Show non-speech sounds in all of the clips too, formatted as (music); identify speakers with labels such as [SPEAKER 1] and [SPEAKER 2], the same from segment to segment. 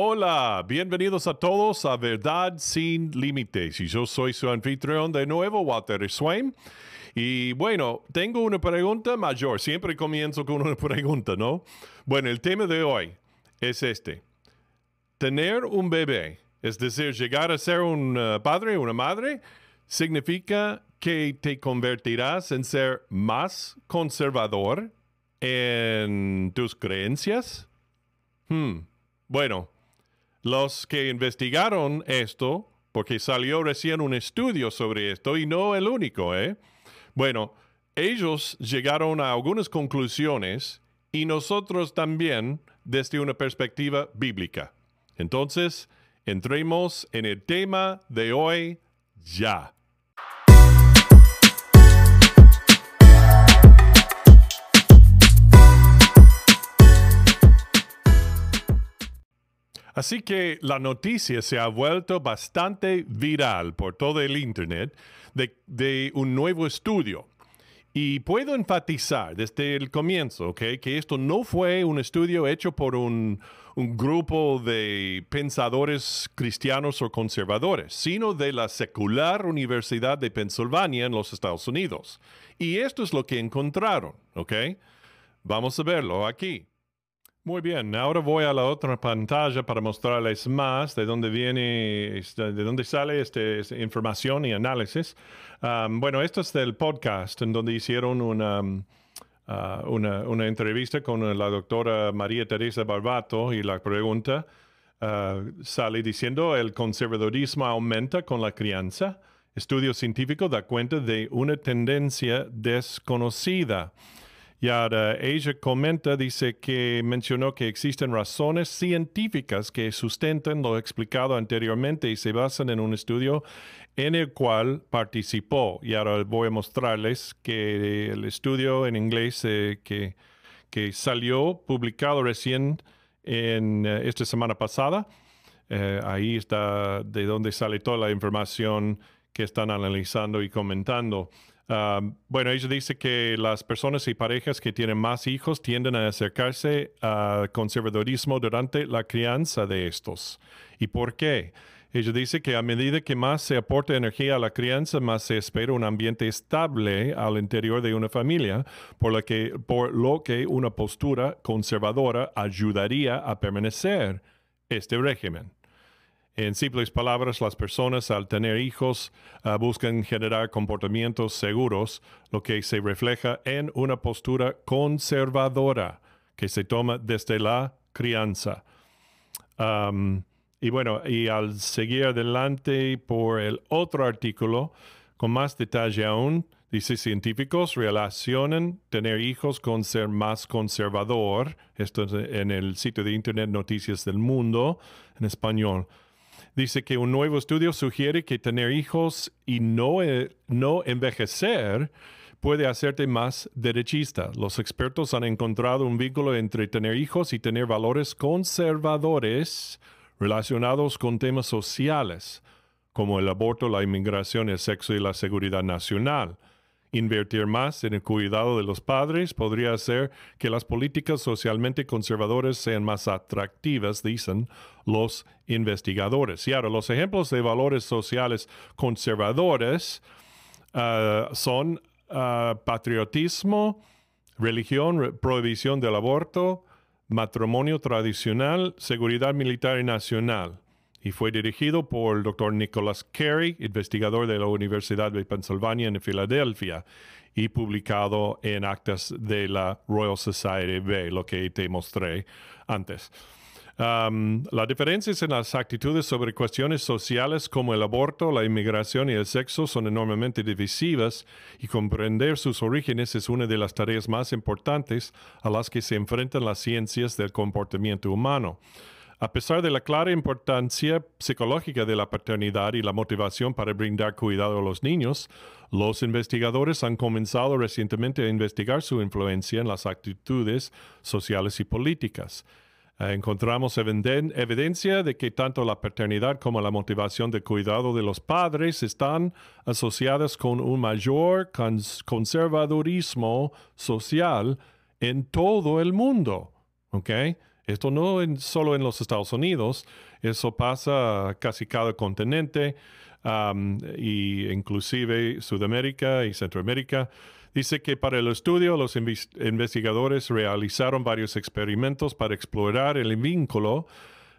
[SPEAKER 1] Hola, bienvenidos a todos a Verdad sin Límites. Y yo soy su anfitrión de nuevo, Walter Swain. Y bueno, tengo una pregunta mayor. Siempre comienzo con una (laughs) pregunta, ¿no? Bueno, el tema de hoy es este. Tener un bebé, es decir, llegar a ser un uh, padre o una madre, significa que te convertirás en ser más conservador en tus creencias. Hmm. Bueno, los que investigaron esto, porque salió recién un estudio sobre esto y no el único, ¿eh? Bueno, ellos llegaron a algunas conclusiones y nosotros también desde una perspectiva bíblica. Entonces, entremos en el tema de hoy ya. Así que la noticia se ha vuelto bastante viral por todo el Internet de, un nuevo estudio. Y puedo enfatizar desde el comienzo que esto no fue un estudio hecho por un, grupo de pensadores cristianos o conservadores, sino de la secular Universidad de Pensilvania en los Estados Unidos. Y esto es lo que encontraron. Vamos a verlo aquí. Muy bien, ahora voy a la otra pantalla para mostrarles más de dónde viene, este, de dónde sale este, esta información y análisis. bueno, esto es del podcast en donde hicieron una, ah, una, una, entrevista con la doctora María Teresa Barbato y la pregunta ah, sale diciendo el conservadurismo aumenta con la crianza. Estudio científico da cuenta de una tendencia desconocida. Y ahora ella comenta, dice que mencionó que existen razones científicas que sustentan lo explicado anteriormente y se basan en un estudio en el cual participó. Y ahora voy a mostrarles que el estudio en inglés eh, que, que, salió publicado recién en eh, esta semana pasada, eh, ahí está de donde sale toda la información que están analizando y comentando bueno, ella dice que las personas y parejas que tienen más hijos tienden a acercarse al conservadorismo durante la crianza de estos. ¿Y por qué? Ella dice que a medida que más se aporta energía a la crianza, más se espera un ambiente estable al interior de una familia, por lo que, por lo que una postura conservadora ayudaría a permanecer este régimen. En simples palabras, las personas al tener hijos ah, buscan generar comportamientos seguros, lo que se refleja en una postura conservadora que se toma desde la crianza. y bueno, y al seguir adelante por el otro artículo, con más detalle aún, dice científicos relacionan tener hijos con ser más conservador. Esto es en el sitio de Internet Noticias del Mundo en español. Dice que un nuevo estudio sugiere que tener hijos y no, eh, no envejecer puede hacerte más derechista. Los expertos han encontrado un vínculo entre tener hijos y tener valores conservadores relacionados con temas sociales, como el aborto, la inmigración, el sexo y la seguridad nacional. Invertir más en el cuidado de los padres podría hacer que las políticas socialmente conservadoras sean más atractivas, dicen los investigadores. Y ahora, los ejemplos de valores sociales conservadores ah, son ah, patriotismo, religión, prohibición del aborto, matrimonio tradicional, seguridad militar y nacional y fue dirigido por el doctor Nicholas Carey, investigador de la Universidad de Pennsylvania en Filadelfia, y publicado en actas de la Royal Society B, lo que te mostré antes. Um, las diferencias en las actitudes sobre cuestiones sociales como el aborto, la inmigración y el sexo son enormemente divisivas y comprender sus orígenes es una de las tareas más importantes a las que se enfrentan las ciencias del comportamiento humano. A pesar de la clara importancia psicológica de la paternidad y la motivación para brindar cuidado a los niños, los investigadores han comenzado recientemente a investigar su influencia en las actitudes sociales y políticas. Eh, encontramos evidencia de que tanto la paternidad como la motivación de cuidado de los padres están asociadas con un mayor conservadurismo social en todo el mundo. Esto no en, solo en los Estados Unidos, eso pasa casi cada continente, y inclusive Sudamérica y Centroamérica. Dice que para el estudio los investigadores realizaron varios experimentos para explorar el vínculo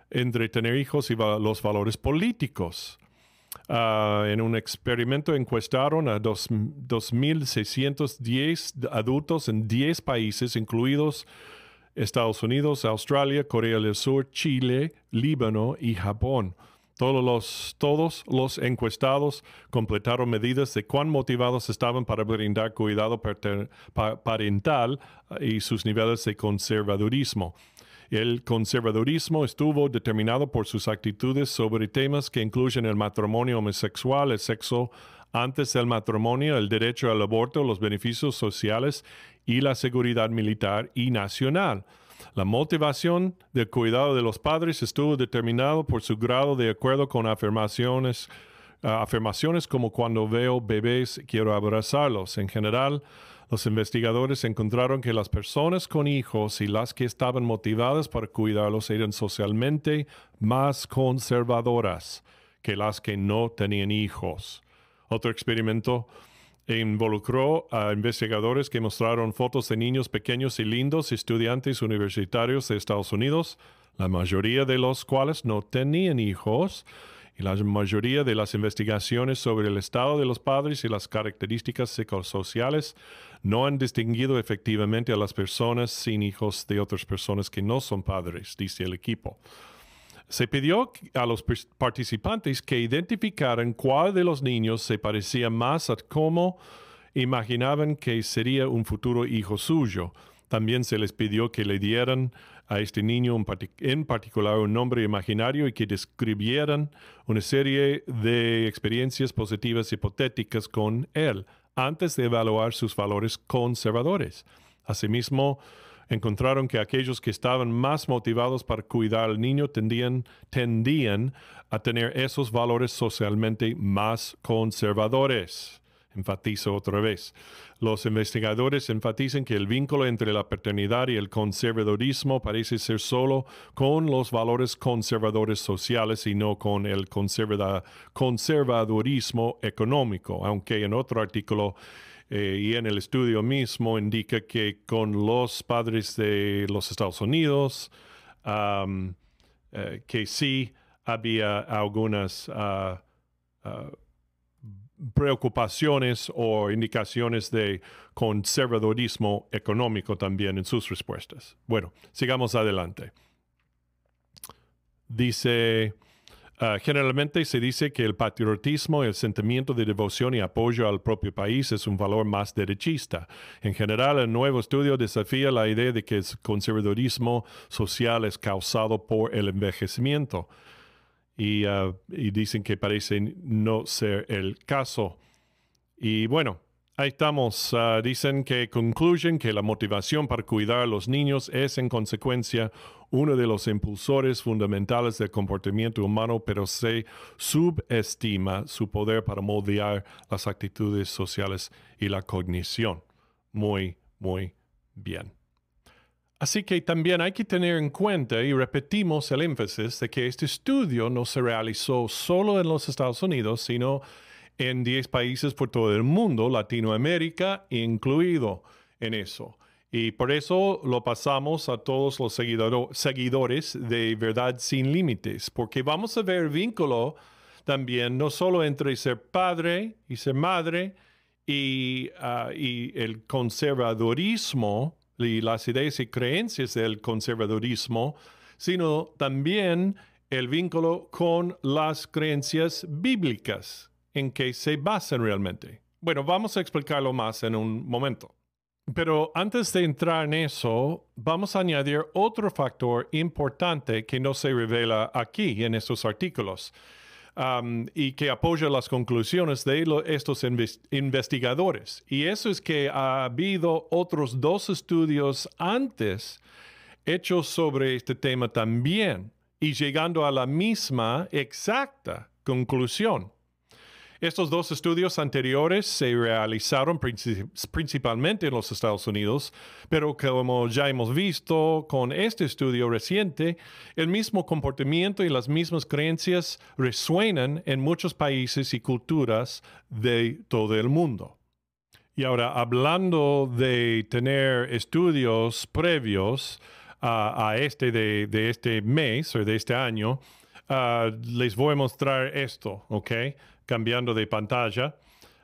[SPEAKER 1] entre tener hijos y los valores políticos. Ah, en un experimento encuestaron a 2.610 adultos en 10 países, incluidos Estados Unidos, Australia, Corea del Sur, Chile, Líbano y Japón. Todos los, todos los encuestados completaron medidas de cuán motivados estaban para brindar cuidado parental y sus niveles de conservadurismo. El conservadurismo estuvo determinado por sus actitudes sobre temas que incluyen el matrimonio homosexual, el sexo antes del matrimonio, el derecho al aborto, los beneficios sociales y la seguridad militar y nacional. La motivación del cuidado de los padres estuvo determinado por su grado de acuerdo con afirmaciones, ah, afirmaciones como cuando veo bebés quiero abrazarlos. En general, los investigadores encontraron que las personas con hijos y las que estaban motivadas para cuidarlos eran socialmente más conservadoras que las que no tenían hijos. Otro experimento involucró a investigadores que mostraron fotos de niños pequeños y lindos, estudiantes universitarios de Estados Unidos, la mayoría de los cuales no tenían hijos, y la mayoría de las investigaciones sobre el estado de los padres y las características psicosociales no han distinguido efectivamente a las personas sin hijos de otras personas que no son padres, dice el equipo. Se pidió a los participantes que identificaran cuál de los niños se parecía más a cómo imaginaban que sería un futuro hijo suyo. También se les pidió que le dieran a este niño en particular un nombre imaginario y que describieran una serie de experiencias positivas hipotéticas con él antes de evaluar sus valores conservadores. Asimismo, encontraron que aquellos que estaban más motivados para cuidar al niño tendían, a tener esos valores socialmente más conservadores. Enfatizo otra vez. Los investigadores enfatizan que el vínculo entre la paternidad y el conservadorismo parece ser solo con los valores conservadores sociales y no con el conservadorismo económico, aunque en otro artículo eh, y en el estudio mismo indica que con los padres de los Estados Unidos, eh, que sí había algunas ah, ah, preocupaciones o indicaciones de conservadorismo económico también en sus respuestas. Bueno, sigamos adelante. Dice Ah, generalmente se dice que el patriotismo, el sentimiento de devoción y apoyo al propio país es un valor más derechista. En general, el nuevo estudio desafía la idea de que el conservadurismo social es causado por el envejecimiento. Y, ah, dicen que parece no ser el caso. Y bueno, Ahí estamos. Ah, dicen que concluyen que la motivación para cuidar a los niños es en consecuencia uno de los impulsores fundamentales del comportamiento humano, pero se subestima su poder para moldear las actitudes sociales y la cognición. Muy, muy bien. Así que también hay que tener en cuenta, y repetimos el énfasis, de que este estudio no se realizó solo en los Estados Unidos, sino en 10 países por todo el mundo, Latinoamérica incluido en eso. Y por eso lo pasamos a todos los seguidores de Verdad sin Límites, porque vamos a ver vínculo también no solo entre ser padre y ser madre y, ah, y el conservadurismo y las ideas y creencias del conservadurismo, sino también el vínculo con las creencias bíblicas en que se basan realmente. Bueno, vamos a explicarlo más en un momento. Pero antes de entrar en eso, vamos a añadir otro factor importante que no se revela aquí en estos artículos um, y que apoya las conclusiones de estos investigadores. Y eso es que ha habido otros dos estudios antes hechos sobre este tema también y llegando a la misma exacta conclusión. Estos dos estudios anteriores se realizaron principalmente en los Estados Unidos, pero como ya hemos visto con este estudio reciente, el mismo comportamiento y las mismas creencias resuenan en muchos países y culturas de todo el mundo. Y ahora, hablando de tener estudios previos a este de, este mes o de este año, ah, les voy a mostrar esto, ¿ok? Cambiando de pantalla.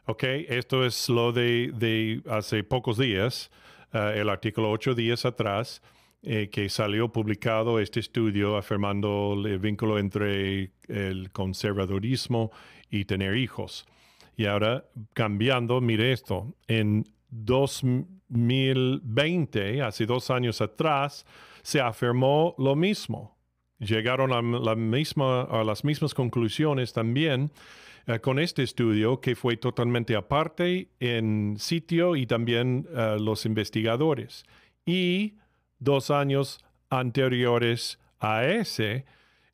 [SPEAKER 1] Ok, esto es lo de, hace pocos días, eh, el artículo ocho días atrás, eh, que salió publicado este estudio afirmando el vínculo entre el conservadurismo y tener hijos. Y ahora, cambiando, mire esto, en 2020, hace dos años atrás, se afirmó lo mismo. Llegaron a, la misma, a las mismas conclusiones también eh, con este estudio que fue totalmente aparte en sitio y también eh, los investigadores. Y dos años anteriores a ese,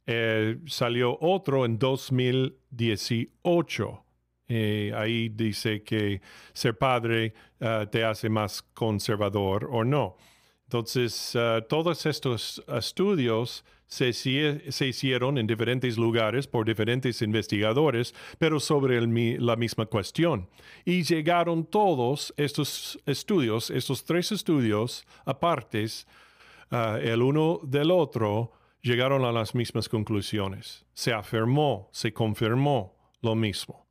[SPEAKER 1] eh, salió otro en 2018. ahí dice que ser padre te hace más conservador o no. Entonces, todos estos estudios se, hicieron en diferentes lugares por diferentes investigadores, pero sobre la misma cuestión. Y llegaron todos estos estudios, estos tres estudios apartes, ah, el uno del otro, llegaron a las mismas conclusiones. Se afirmó, se confirmó lo mismo.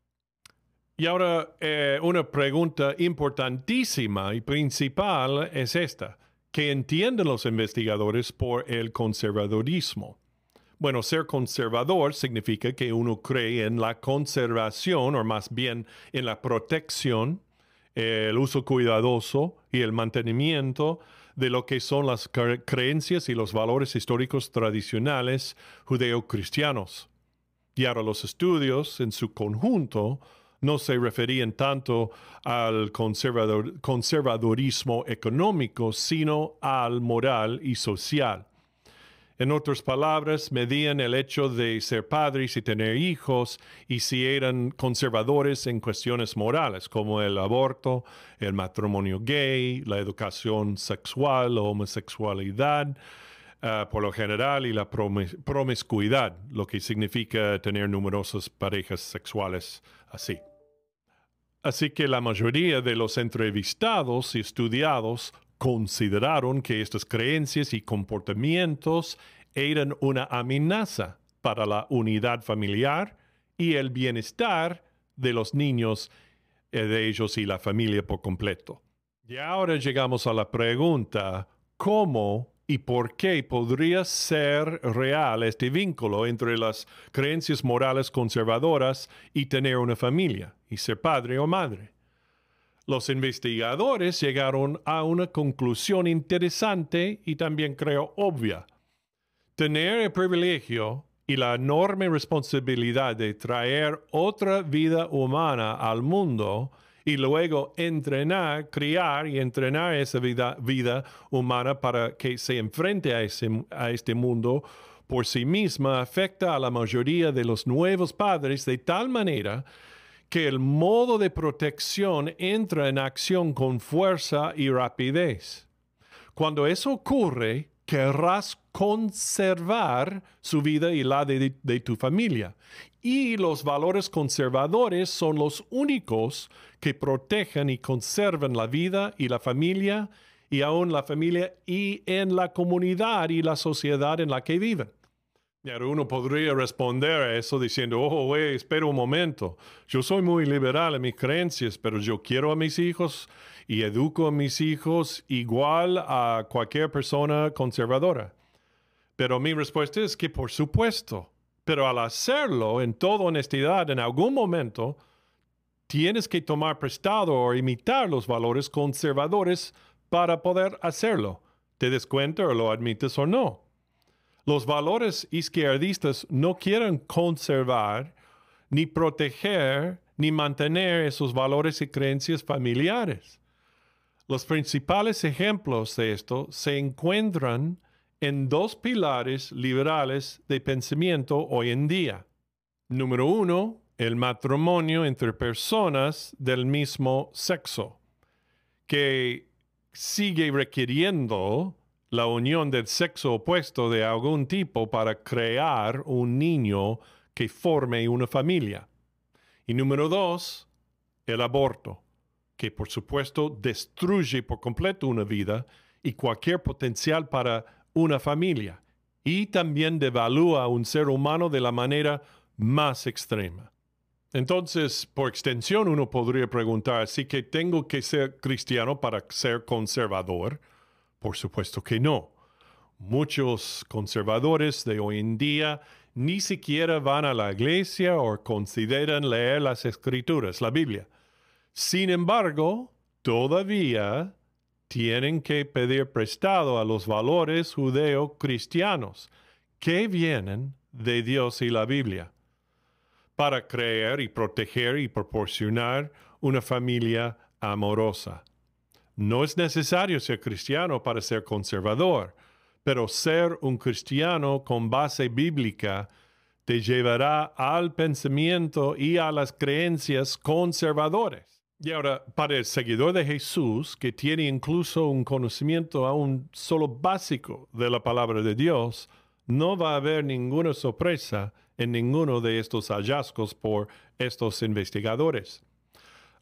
[SPEAKER 1] Y ahora eh, una pregunta importantísima y principal es esta que entienden los investigadores por el conservadorismo. Bueno, ser conservador significa que uno cree en la conservación, o más bien en la protección, el uso cuidadoso y el mantenimiento de lo que son las creencias y los valores históricos tradicionales judeocristianos. Y ahora los estudios en su conjunto no se referían tanto al conservadorismo económico, sino al moral y social. En otras palabras, medían el hecho de ser padres y tener hijos y si eran conservadores en cuestiones morales, como el aborto, el matrimonio gay, la educación sexual, la homosexualidad, ah, por lo general, y la promiscuidad, lo que significa tener numerosas parejas sexuales así. Así que la mayoría de los entrevistados y estudiados consideraron que estas creencias y comportamientos eran una amenaza para la unidad familiar y el bienestar de los niños, eh, de ellos y la familia por completo. Y ahora llegamos a la pregunta, ¿cómo y por qué podría ser real este vínculo entre las creencias morales conservadoras y tener una familia y ser padre o madre. Los investigadores llegaron a una conclusión interesante y también creo obvia. Tener el privilegio y la enorme responsabilidad de traer otra vida humana al mundo y luego entrenar, criar y entrenar esa vida, humana para que se enfrente a, ese, a este mundo por sí misma afecta a la mayoría de los nuevos padres de tal manera que el modo de protección entra en acción con fuerza y rapidez. Cuando eso ocurre, querrás conservar su vida y la de, de, tu familia. Y los valores conservadores son los únicos que protegen y conservan la vida y la familia y aún la familia y en la comunidad y la sociedad en la que viven. Uno podría responder a eso diciendo, oh, güey, espera un momento, yo soy muy liberal en mis creencias, pero yo quiero a mis hijos y educo a mis hijos igual a cualquier persona conservadora. Pero mi respuesta es que por supuesto, pero al hacerlo en toda honestidad, en algún momento, tienes que tomar prestado o imitar los valores conservadores para poder hacerlo. Te des cuenta o lo admites o no. Los valores izquierdistas no quieren conservar, ni proteger, ni mantener esos valores y creencias familiares. Los principales ejemplos de esto se encuentran en dos pilares liberales de pensamiento hoy en día. Número uno, el matrimonio entre personas del mismo sexo, que sigue requiriendo la unión del sexo opuesto de algún tipo para crear un niño que forme una familia. Y número dos, el aborto, que por supuesto destruye por completo una vida y cualquier potencial para una familia, y también devalúa a un ser humano de la manera más extrema. Entonces, por extensión, uno podría preguntar, ¿sí que tengo que ser cristiano para ser conservador? Por supuesto que no. Muchos conservadores de hoy en día ni siquiera van a la iglesia o consideran leer las escrituras, la Biblia. Sin embargo, todavía tienen que pedir prestado a los valores judeo-cristianos que vienen de Dios y la Biblia para creer y proteger y proporcionar una familia amorosa. No es necesario ser cristiano para ser conservador, pero ser un cristiano con base bíblica te llevará al pensamiento y a las creencias conservadores. Y ahora, para el seguidor de Jesús, que tiene incluso un conocimiento aún solo básico de la palabra de Dios, no va a haber ninguna sorpresa en ninguno de estos hallazgos por estos investigadores.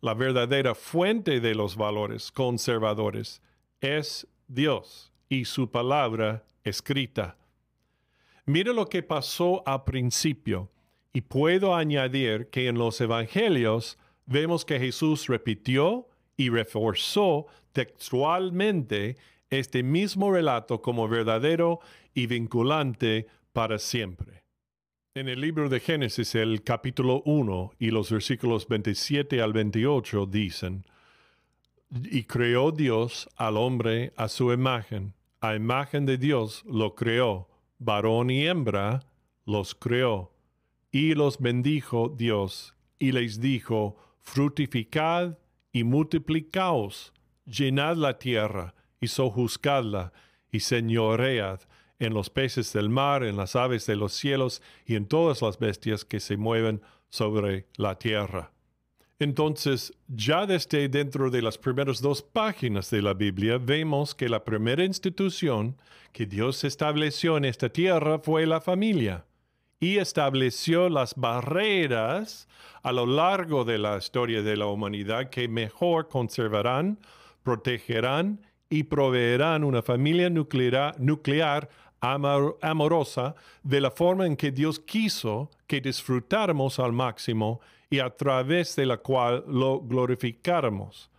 [SPEAKER 1] La verdadera fuente de los valores conservadores es Dios y su palabra escrita. Mira lo que pasó al principio, y puedo añadir que en los evangelios vemos que Jesús repitió y reforzó textualmente este mismo relato como verdadero y vinculante para siempre. En el libro de Génesis, el capítulo 1 y los versículos 27 al 28 dicen, Y creó Dios al hombre a su imagen, a imagen de Dios lo creó, varón y hembra los creó, y los bendijo Dios, y les dijo, Frutificad y multiplicaos, llenad la tierra, y sojuzgadla, y señoread en los peces del mar, en las aves de los cielos y en todas las bestias que se mueven sobre la tierra. Entonces, ya desde dentro de las primeras dos páginas de la Biblia, vemos que la primera institución que Dios estableció en esta tierra fue la familia y estableció las barreras a lo largo de la historia de la humanidad que mejor conservarán, protegerán y proveerán una familia nuclear, amorosa de la forma en que Dios quiso que disfrutáramos al máximo y a través de la cual lo glorificáramos.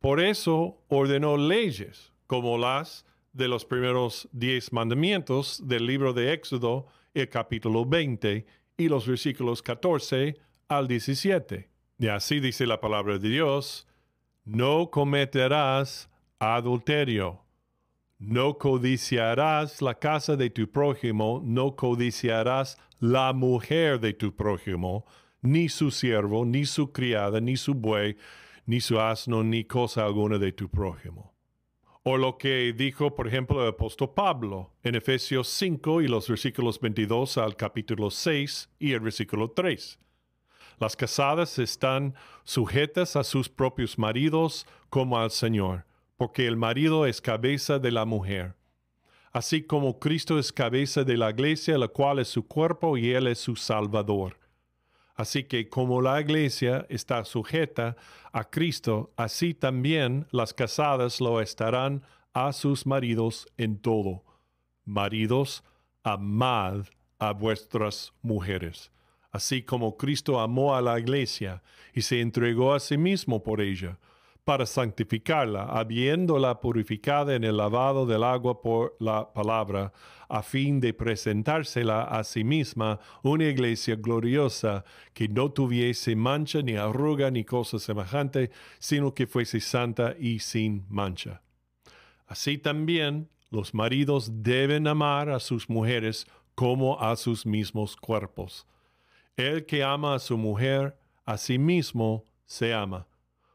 [SPEAKER 1] Por eso ordenó leyes como las de los primeros diez mandamientos del libro de Éxodo, el capítulo 20 y los versículos 14 al 17. Y así dice la palabra de Dios, no cometerás adulterio no codiciarás la casa de tu prójimo, no codiciarás la mujer de tu prójimo, ni su siervo, ni su criada, ni su buey, ni su asno, ni cosa alguna de tu prójimo. O lo que dijo, por ejemplo, el apóstol Pablo en Efesios 5 y los versículos 22 al capítulo 6 y el versículo 3. Las casadas están sujetas a sus propios maridos como al Señor porque el marido es cabeza de la mujer, así como Cristo es cabeza de la iglesia, la cual es su cuerpo y él es su salvador. Así que como la iglesia está sujeta a Cristo, así también las casadas lo estarán a sus maridos en todo. Maridos, amad a vuestras mujeres, así como Cristo amó a la iglesia y se entregó a sí mismo por ella para santificarla, habiéndola purificada en el lavado del agua por la palabra, a fin de presentársela a sí misma una iglesia gloriosa, que no tuviese mancha ni arruga ni cosa semejante, sino que fuese santa y sin mancha. Así también los maridos deben amar a sus mujeres como a sus mismos cuerpos. El que ama a su mujer, a sí mismo se ama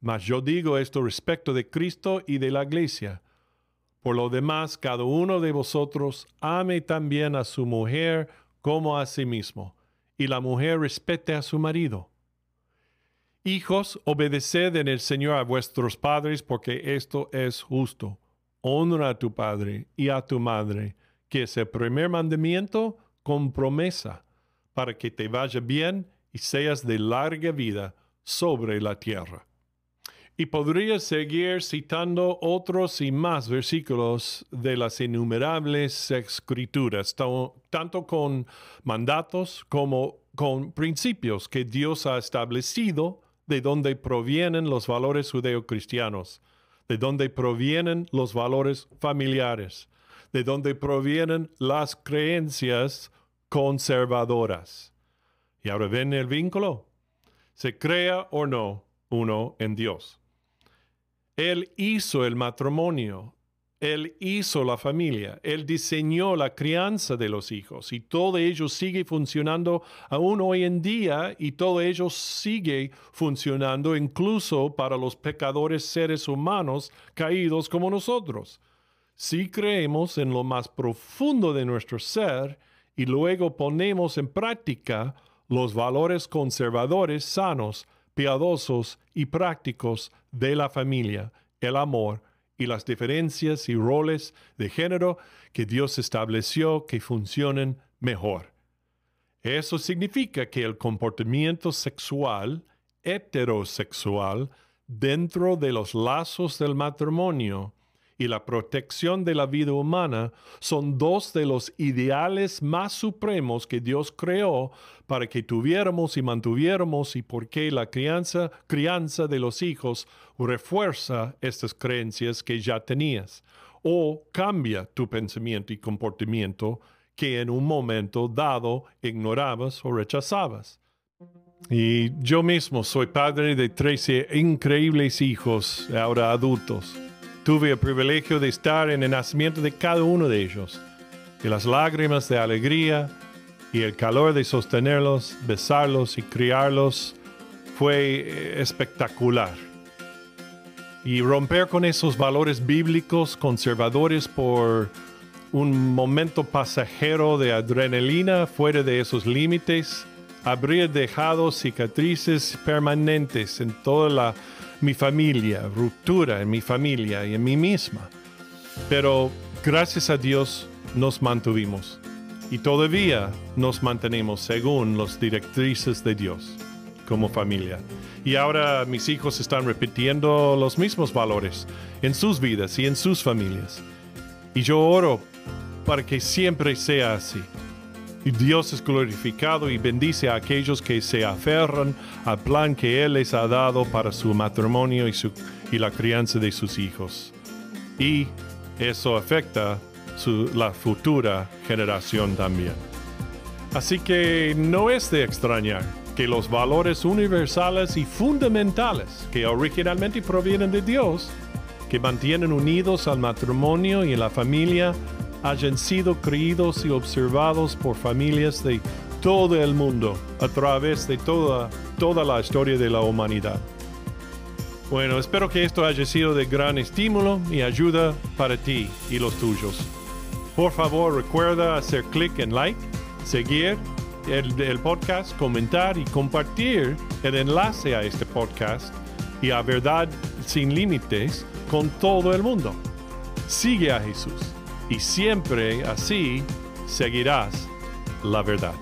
[SPEAKER 1] mas yo digo esto respecto de Cristo y de la iglesia. Por lo demás, cada uno de vosotros ame también a su mujer como a sí mismo, y la mujer respete a su marido. Hijos, obedeced en el Señor a vuestros padres, porque esto es justo. Honra a tu padre y a tu madre, que es el primer mandamiento con promesa, para que te vaya bien y seas de larga vida sobre la tierra. Y podría seguir citando otros y más versículos de las innumerables escrituras, tanto con mandatos como con principios que Dios ha establecido de donde provienen los valores judeocristianos, de donde provienen los valores familiares, de donde provienen las creencias conservadoras. Y ahora ven el vínculo. Se crea o no uno en Dios. Él hizo el matrimonio él hizo la familia, Él diseñó la crianza de los hijos y todo ello sigue funcionando aún hoy en día y todo ello sigue funcionando incluso para los pecadores seres humanos caídos como nosotros. Si creemos en lo más profundo de nuestro ser y luego ponemos en práctica los valores conservadores sanos, piadosos y prácticos de la familia, el amor, y las diferencias y roles de género que Dios estableció que funcionen mejor. Eso significa que el comportamiento sexual, heterosexual, dentro de los lazos del matrimonio y la protección de la vida humana son dos de los ideales más supremos que Dios creó para que tuviéramos y mantuviéramos y porque la crianza, crianza de los hijos refuerza estas creencias que ya tenías o cambia tu pensamiento y comportamiento que en un momento dado ignorabas o rechazabas. Y yo mismo soy padre de 13 increíbles hijos, ahora adultos. Tuve el privilegio de estar en el nacimiento de cada uno de ellos, y las lágrimas de alegría y el calor de sostenerlos, besarlos y criarlos fue eh, espectacular. Y romper con esos valores bíblicos conservadores por un momento pasajero de adrenalina fuera de esos límites habría dejado cicatrices permanentes en toda la mi familia, ruptura en mi familia y en mí misma. Pero gracias a Dios nos mantuvimos y todavía nos mantenemos según las directrices de Dios como familia. Y ahora mis hijos están repitiendo los mismos valores en sus vidas y en sus familias. Y yo oro para que siempre sea así. Dios es glorificado y bendice a aquellos que se aferran al plan que Él les ha dado para su matrimonio y, su, y la crianza de sus hijos. Y eso afecta su, la futura generación también. Así que no es de extrañar que los valores universales y fundamentales que originalmente provienen de Dios, que mantienen unidos al matrimonio y la familia, hayan sido creídos y observados por familias de todo el mundo a través de toda, toda la historia de la humanidad. Bueno, espero que esto haya sido de gran estímulo y ayuda para ti y los tuyos. Por favor, recuerda hacer clic en like, seguir el, el, podcast, comentar y compartir el enlace a este podcast y a Verdad sin Límites con todo el mundo. Sigue a Jesús y siempre así seguirás la verdad.